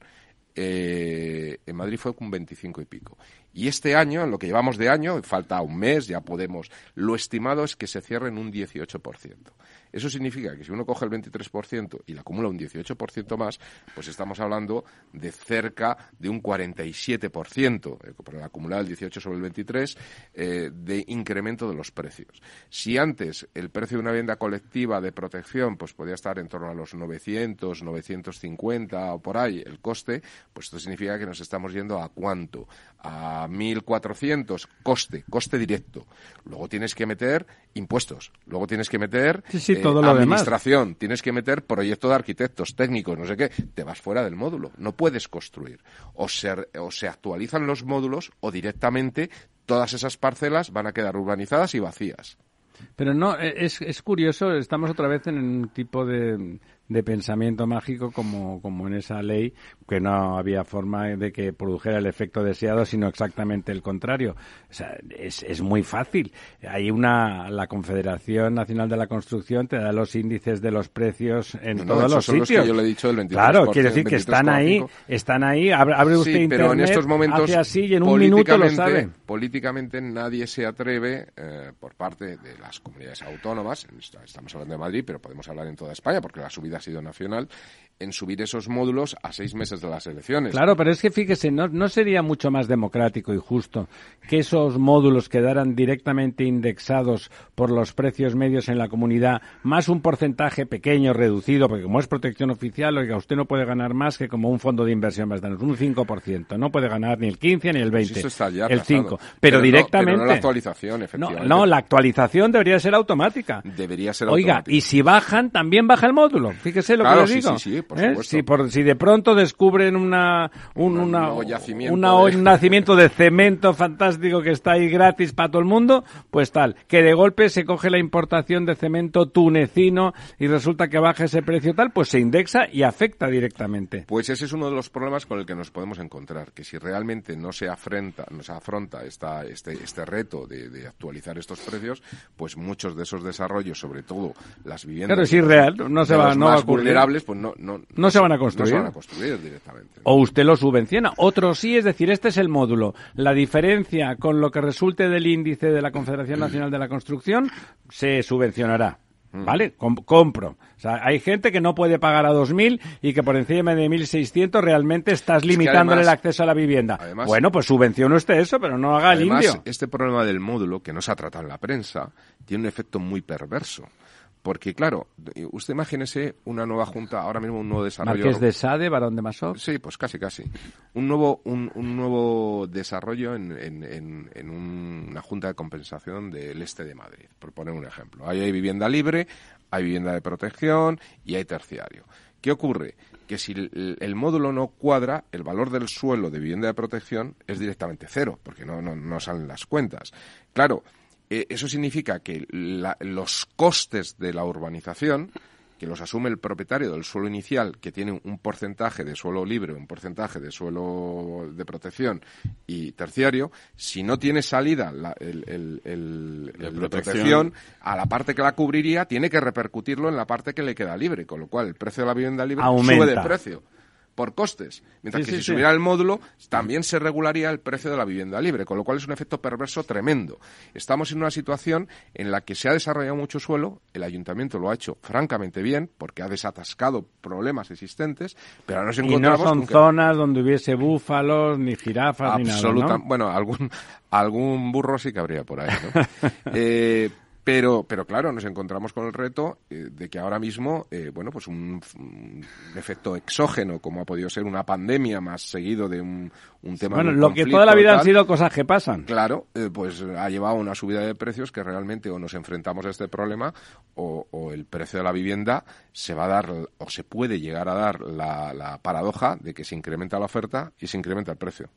Eh, en Madrid fue un 25 y pico. Y este año, en lo que llevamos de año, falta un mes, ya podemos, lo estimado es que se cierre en un 18%. Eso significa que si uno coge el 23% y le acumula un 18% más, pues estamos hablando de cerca de un 47%, eh, por el acumulado el 18 sobre el 23, eh, de incremento de los precios. Si antes el precio de una vivienda colectiva de protección pues podía estar en torno a los 900, 950 o por ahí el coste, pues esto significa que nos estamos yendo a cuánto? A 1.400 coste, coste directo. Luego tienes que meter impuestos, luego tienes que meter Sí, sí, eh, todo lo demás. administración, tienes que meter proyecto de arquitectos, técnicos, no sé qué, te vas fuera del módulo, no puedes construir. O se, o se actualizan los módulos o directamente todas esas parcelas van a quedar urbanizadas y vacías. Pero no, eh, es, es curioso, estamos otra vez en un tipo de, de pensamiento mágico como, como en esa ley, que no había forma de que produjera el efecto deseado, sino exactamente el contrario. O sea, es, es muy fácil. Hay una, la Confederación Nacional de la Construcción te da los índices de los precios en No, todos los son los que sitios. yo le he dicho del 23%, Claro, quiere decir que están ahí, 23,5. están ahí, abre, usted Sí, pero en internet, estos momentos hace así y en un minuto lo sabe. Políticamente nadie se atreve, eh, por parte de las comunidades autónomas, estamos hablando de Madrid, pero podemos hablar en toda España, porque la subida ha sido nacional, en subir esos módulos a seis meses de las elecciones. Claro, pero es que fíjese, ¿no, ¿no sería mucho más democrático y justo que esos módulos quedaran directamente indexados por los precios medios en la comunidad, más un porcentaje pequeño, reducido, porque como es protección oficial, oiga, usted no puede ganar más que como un fondo de inversión, bastante, un 5%, no puede ganar ni el 15 ni el 20, Pues eso está ya el tasado. 5, pero, directamente. pero no la actualización, efectivamente. no, la actualización debería ser automática. Debería ser Oiga, automática. y si bajan, también baja el módulo. Fíjese lo Claro, que le sí, digo. sí, sí, por ¿Eh? supuesto. Si, por- si de pronto descubren una, un, Un una- nuevo yacimiento una- de- un nacimiento de cemento fantástico que está ahí gratis para todo el mundo, pues tal. Que de golpe se coge la importación de cemento tunecino y resulta que baja ese precio tal, pues se indexa y afecta directamente. Pues ese es uno de los problemas con el que nos podemos encontrar, que si realmente no se afrenta, no se afronta esta, este, este reto de, de actualizar estos precios, pues muchos de esos desarrollos, sobre todo las viviendas Claro, es irreal, no se va- a más ocurrir. vulnerables, pues no, no, No se van a construir. No se van a construir directamente. O usted lo subvenciona. Otro sí, es decir, este es el módulo. La diferencia con lo que resulte del índice de la Confederación Nacional de la Construcción se subvencionará. Mm. ¿Vale? Com- compro. O sea, hay gente que no puede pagar a 2.000 y que por encima de 1.600 realmente estás que limitándole el acceso a la vivienda. además- bueno, pues subvencione usted eso, pero no haga el Además, indio. este problema del módulo, que no se ha tratado en la prensa, tiene un efecto muy perverso. Porque, claro, usted imagínese una nueva junta, ahora mismo un nuevo desarrollo. Marqués de Sade, Barón de Masó. Sí, pues casi, casi. Un nuevo, un, un nuevo desarrollo en, en- en- en un- una junta de compensación del este de Madrid, por poner un ejemplo. Ahí hay vivienda libre, hay vivienda de protección y hay terciario. ¿Qué ocurre? Que si el, el módulo no cuadra, el valor del suelo de vivienda de protección es directamente cero, porque no, no, no salen las cuentas. Claro, eh, eso significa que la- los costes de la urbanización que los asume el propietario del suelo inicial, que tiene un porcentaje de suelo libre, un porcentaje de suelo de protección y terciario, si no tiene salida la- el, el- el- De el de protección. protección, a la parte que la cubriría, tiene que repercutirlo en la parte que le queda libre, con lo cual el precio de la vivienda libre Aumenta. sube de precio por costes. Mientras Sí, que sí, si sí. subiera el módulo, también se regularía el precio de la vivienda libre, con lo cual es un efecto perverso tremendo. Estamos en una situación en la que se ha desarrollado mucho suelo, el ayuntamiento lo ha hecho francamente bien, porque ha desatascado problemas existentes, pero ahora nos Y no encontramos son con que- zonas donde hubiese búfalos, ni jirafas, ni nada, ¿no? bueno, algún algún burro sí que habría por ahí, ¿no? Eh, pero, pero claro, nos encontramos con el reto eh, de que ahora mismo, eh, bueno, pues un, un efecto exógeno, como ha podido ser una pandemia más seguido de un, un tema. de Bueno, un lo que toda la vida han sido cosas que pasan. Claro, eh, pues ha llevado a una subida de precios que realmente o nos enfrentamos a este problema o, o el precio de la vivienda se va a dar o se puede llegar a dar la, la paradoja de que se incrementa la oferta y se incrementa el precio.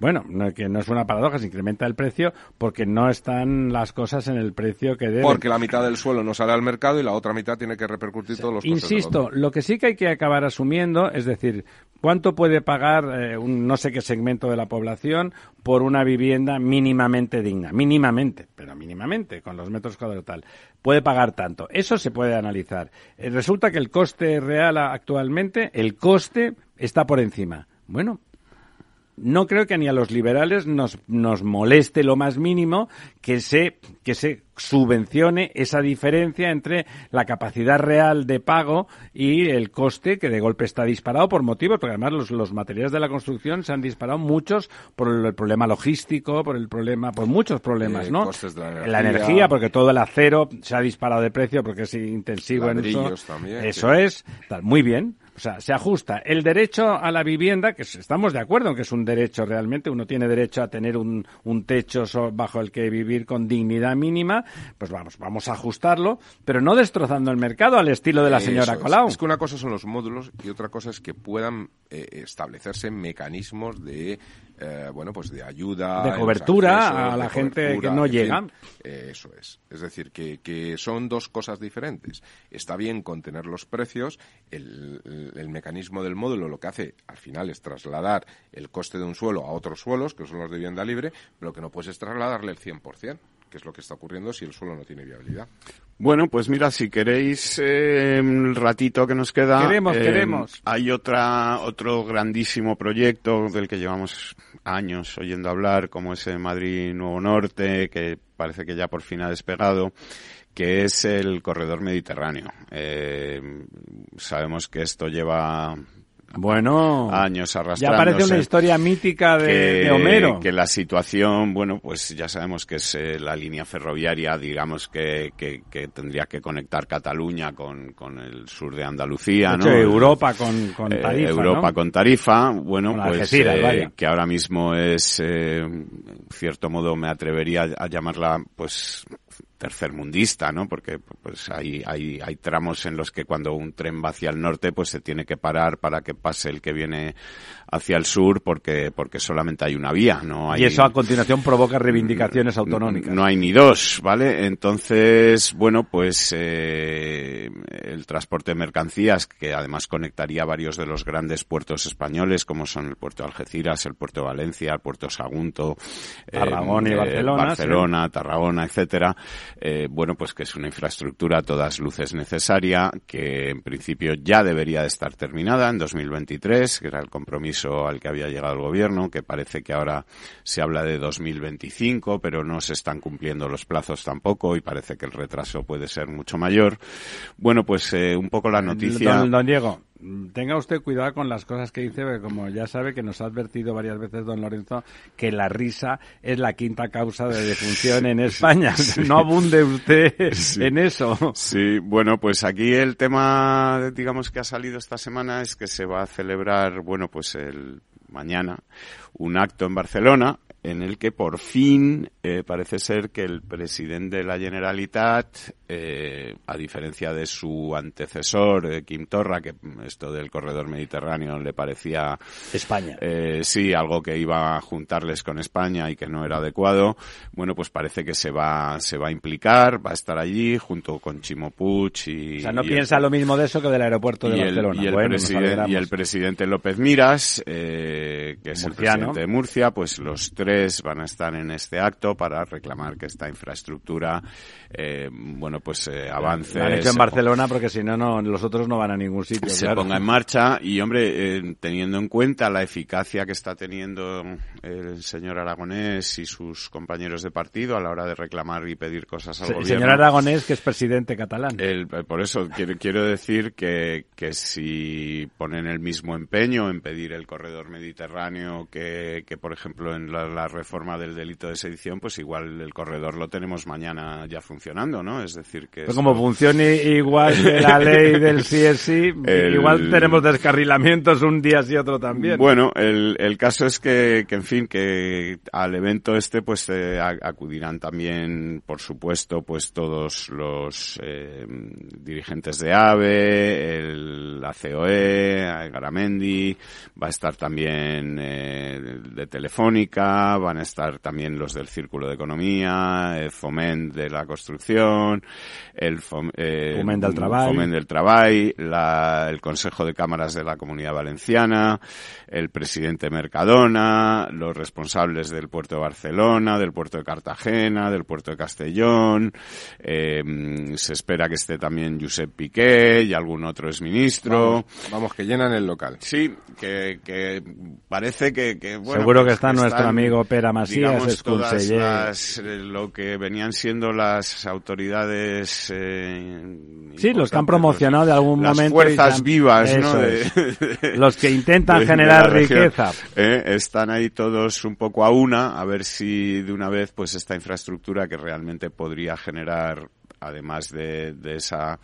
Bueno, no, que no es una paradoja, se incrementa el precio porque no están las cosas en el precio que deben. Porque la mitad del suelo no sale al mercado y la otra mitad tiene que repercutir todos los costes Insisto, lo que sí que hay que acabar asumiendo, es decir, ¿cuánto puede pagar eh, un no sé qué segmento de la población por una vivienda mínimamente digna? Mínimamente, pero mínimamente, con los metros cuadrados tal. Puede pagar tanto. Eso se puede analizar. Eh, resulta que el coste real actualmente, el coste está por encima. Bueno, no creo que ni a los liberales nos, nos moleste lo más mínimo que se, que se subvencione esa diferencia entre la capacidad real de pago y el coste que de golpe está disparado por motivos, porque además los, los materiales de la construcción se han disparado muchos por el, el problema logístico, por el problema, por muchos problemas, Eh, ¿no? costes de la La energía. energía, porque todo el acero se ha disparado de precio porque es intensivo en uso. también, Eso sí. es, tal, muy bien. O sea, se ajusta el derecho a la vivienda, que estamos de acuerdo en que es un derecho realmente, uno tiene derecho a tener un, un techo bajo el que vivir con dignidad mínima, pues vamos, vamos a ajustarlo, pero no destrozando el mercado al estilo de la señora Eso. Colau. Es que una cosa son los módulos y otra cosa es que puedan eh, establecerse mecanismos de eh, bueno pues de ayuda De cobertura accesos, a la gente que no fin. llega. Eh, eso es. Es decir, que, que son dos cosas diferentes. Está bien contener los precios. El, el- el mecanismo del módulo lo que hace al final es trasladar el coste de un suelo a otros suelos, que son los de vivienda libre, pero lo que no puedes es trasladarle el 100%, que es lo que está ocurriendo si el suelo no tiene viabilidad. Bueno, pues mira, si queréis eh, el ratito que nos queda, Queremos, eh, queremos. hay otra otro grandísimo proyecto del que llevamos años oyendo hablar, como ese Madrid Nuevo Norte, que parece que ya por fin ha despegado, que es el corredor mediterráneo. Eh, sabemos que esto lleva Bueno, años ya arrastrándose. parece una historia mítica de, que, de Homero. que la situación, bueno, pues ya sabemos que es eh, la línea ferroviaria, digamos que, que, que tendría que conectar Cataluña con, con el sur de Andalucía, De ¿no? Europa con, con Eh, tarifa, Europa ¿no? con tarifa, bueno, Con pues eh, que ahora mismo es, eh, en cierto modo me atrevería a llamarla, pues, tercermundista, ¿no? Porque pues hay, hay, hay tramos en los que cuando un tren va hacia el norte, pues se tiene que parar para que pase el que viene hacia el sur, porque, porque solamente hay una vía, no hay Y eso a continuación provoca reivindicaciones autonómicas. no hay ni dos, ¿vale? Entonces, bueno, pues eh, el transporte de mercancías, que además conectaría varios de los grandes puertos españoles, como son el puerto de Algeciras, el puerto de Valencia, el puerto de Sagunto, Tarragona y eh, Barcelona, Barcelona, Tarragona, etcétera. Eh, bueno, pues que es una infraestructura a todas luces necesaria, que en principio ya debería de estar terminada en 2023, que era el compromiso al que había llegado el gobierno, que parece que ahora se habla de 2025, pero no se están cumpliendo los plazos tampoco y parece que el retraso puede ser mucho mayor. Bueno, pues eh, un poco la noticia. Don, don Diego, tenga usted cuidado con las cosas que dice, porque como ya sabe que nos ha advertido varias veces don Lorenzo que la risa es la quinta causa de defunción en España. No abunde usted Sí. en eso. Sí, bueno, pues aquí el tema, digamos, que ha salido esta semana es que se va a celebrar, bueno, pues el mañana, un acto en Barcelona en el que por fin eh, parece ser que el presidente de la Generalitat, eh, a diferencia de su antecesor, eh, Kim Torra, que esto del corredor mediterráneo le parecía España. eh, sí, algo que iba a juntarles con España y que no era adecuado. Bueno, pues parece que se va, se va a implicar, va a estar allí junto con Chimo Puig y... O sea, no piensa el, lo mismo de eso que del aeropuerto de y el, Barcelona. y el Bueno, y presidente López Miras, que es Murciano. el presidente de Murcia, pues los tres van a estar en este acto para reclamar que esta infraestructura, eh, bueno, pues eh, avance. Lo han hecho en Barcelona porque si no, no, los otros no van a ningún sitio. se claro. ponga en marcha y hombre eh, teniendo en cuenta la eficacia que está teniendo el señor Aragonés y sus compañeros de partido a la hora de reclamar y pedir cosas al Se- gobierno Señor Aragonés, que es presidente catalán. el- eh, por eso quiero, quiero decir que, que si ponen el mismo empeño en pedir el corredor mediterráneo que, que por ejemplo, en la, la reforma del delito de sedición, pues igual el corredor lo tenemos mañana ya funcionando, ¿no? Es decir, que... Pues esto- como funcione igual que la ley del CSI, El- igual tenemos descarrilamientos un día sí otro también. Bueno, el, el caso es que, que, en fin, que al evento este, pues eh, acudirán también, por supuesto, pues todos los eh, dirigentes de AVE, el ACOE, Garamendi, va a estar también eh, de Telefónica, van a estar también los del Círculo de Economía, el Foment de la Construcción, el Fom- eh, Foment del Treball. Foment del Treball, la- el Consejo de Cámaras de la Comunidad Valenciana, el presidente Mercadona, los responsables del puerto de Barcelona, del puerto de Cartagena, del puerto de Castellón, eh, mm, se espera que esté también Josep Piqué y algún otro exministro. Vamos, que llenan el local. Sí, que, parece que, que, bueno, Seguro que pues está nuestro están, amigo Pere Masías, digamos, todas las, eh, lo que venían siendo las autoridades eh, Sí, los que han promocionado de algún las momento. fuerzas han- vivas, ¿no? De- de- Los que intentan de- de generar región. riqueza. Eh, están ahí todos un poco a una, a ver si de una vez, pues esta infraestructura que realmente podría generar, además de, de esa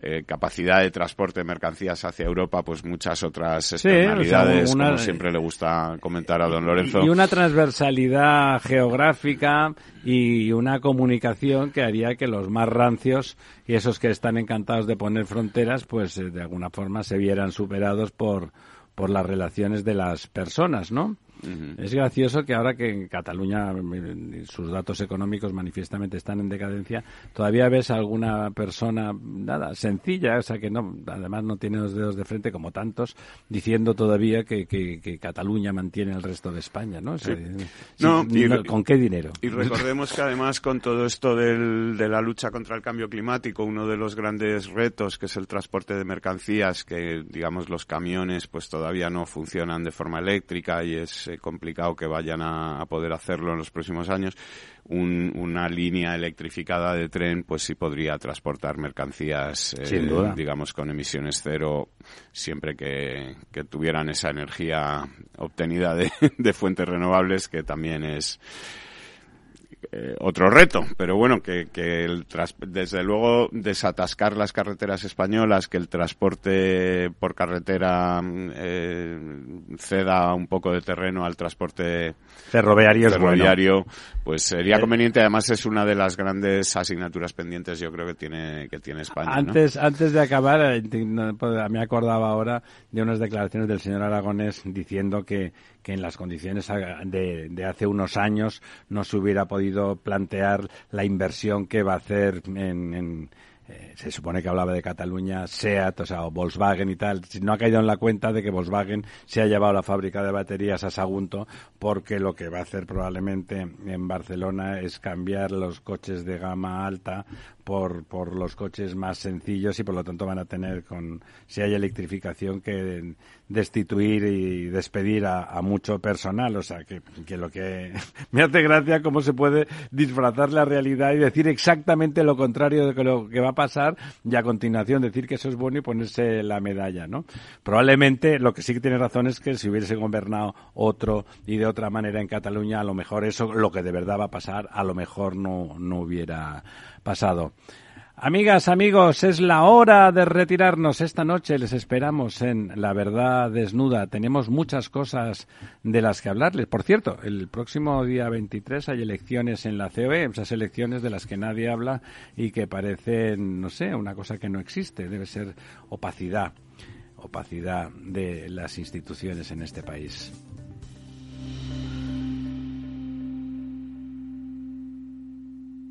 eh, capacidad de transporte de mercancías hacia Europa, pues muchas otras Sí, o sea, externalidades, una- como siempre le gusta comentar a don Lorenzo. Y una transversalidad geográfica y una comunicación que haría que los más rancios y esos que están encantados de poner fronteras, pues eh, de alguna forma se vieran superados por, por las relaciones de las personas, ¿no? Es gracioso que ahora que en Cataluña eh, sus datos económicos manifiestamente están en decadencia, todavía ves a alguna persona, nada, sencilla, o sea que no, además no tiene los dedos de frente como tantos, diciendo todavía que, que- que Cataluña mantiene el resto de España, ¿no? O sea, sí, No, y- no, ¿Con qué dinero? Y recordemos que además con todo esto del- de la lucha contra el cambio climático, uno de los grandes retos que es el transporte de mercancías, que digamos los camiones pues todavía no funcionan de forma eléctrica y es eh, complicado que vayan a, a poder hacerlo en los próximos años, un- una línea electrificada de tren pues sí podría transportar mercancías, eh, Sin duda. digamos con emisiones cero, siempre que, que tuvieran esa energía obtenida de, de fuentes renovables, que también es eh, otro reto, pero bueno, que, que el tras- desde luego desatascar las carreteras españolas, que el transporte por carretera mm, eh, ceda un poco de terreno al transporte Ferroviario bueno. pues sería Eh, conveniente. Además es una de las grandes asignaturas pendientes, yo creo que tiene que tiene España. ¿no? Antes, antes de acabar, pues, me acordaba ahora de unas declaraciones del señor Aragonés diciendo que, que en las condiciones de, de hace unos años no se hubiera podido plantear la inversión que va a hacer en, en, eh, se supone que hablaba de Cataluña, SEAT, o sea, o Volkswagen y tal. No ha caído en la cuenta de que Volkswagen se ha llevado la fábrica de baterías a Sagunto porque lo que va a hacer probablemente en Barcelona es cambiar los coches de gama alta por, por los coches más sencillos y por lo tanto van a tener, con si hay electrificación, que destituir y despedir a, a mucho personal. O sea, que, que lo que me hace gracia cómo se puede disfrazar la realidad y decir exactamente lo contrario de lo que va a pasar y a continuación decir que eso es bueno y ponerse la medalla, ¿no? Probablemente lo que sí que tiene razón es que si hubiese gobernado otro y de otra manera en Cataluña, a lo mejor eso, lo que de verdad va a pasar, a lo mejor no, no hubiera pasado. Amigas, amigos, es la hora de retirarnos. Esta noche les esperamos en La Verdad Desnuda. Tenemos muchas cosas de las que hablarles. Por cierto, el próximo día 23 hay elecciones en la COE, esas elecciones de las que nadie habla y que parecen, no sé, una cosa que no existe. Debe ser opacidad, opacidad de las instituciones en este país.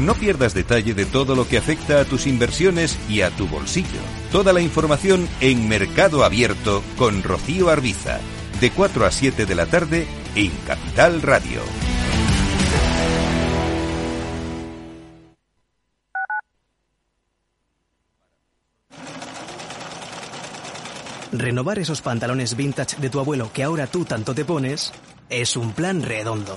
No pierdas detalle de todo lo que afecta a tus inversiones y a tu bolsillo. Toda la información en Mercado Abierto con Rocío Arbiza, de 4 a 7 de la tarde en Capital Radio. Renovar esos pantalones vintage de tu abuelo que ahora tú tanto te pones es un plan redondo.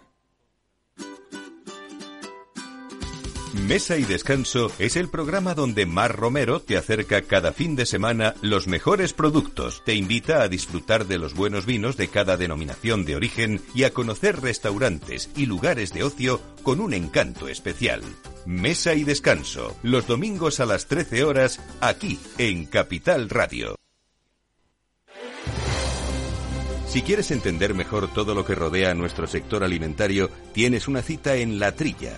Mesa y Descanso es el programa donde Mar Romero te acerca cada fin de semana los mejores productos, te invita a disfrutar de los buenos vinos de cada denominación de origen y a conocer restaurantes y lugares de ocio con un encanto especial. Mesa y Descanso, los domingos a las 13 horas, aquí en Capital Radio. Si quieres entender mejor todo lo que rodea a nuestro sector alimentario, tienes una cita en La Trilla.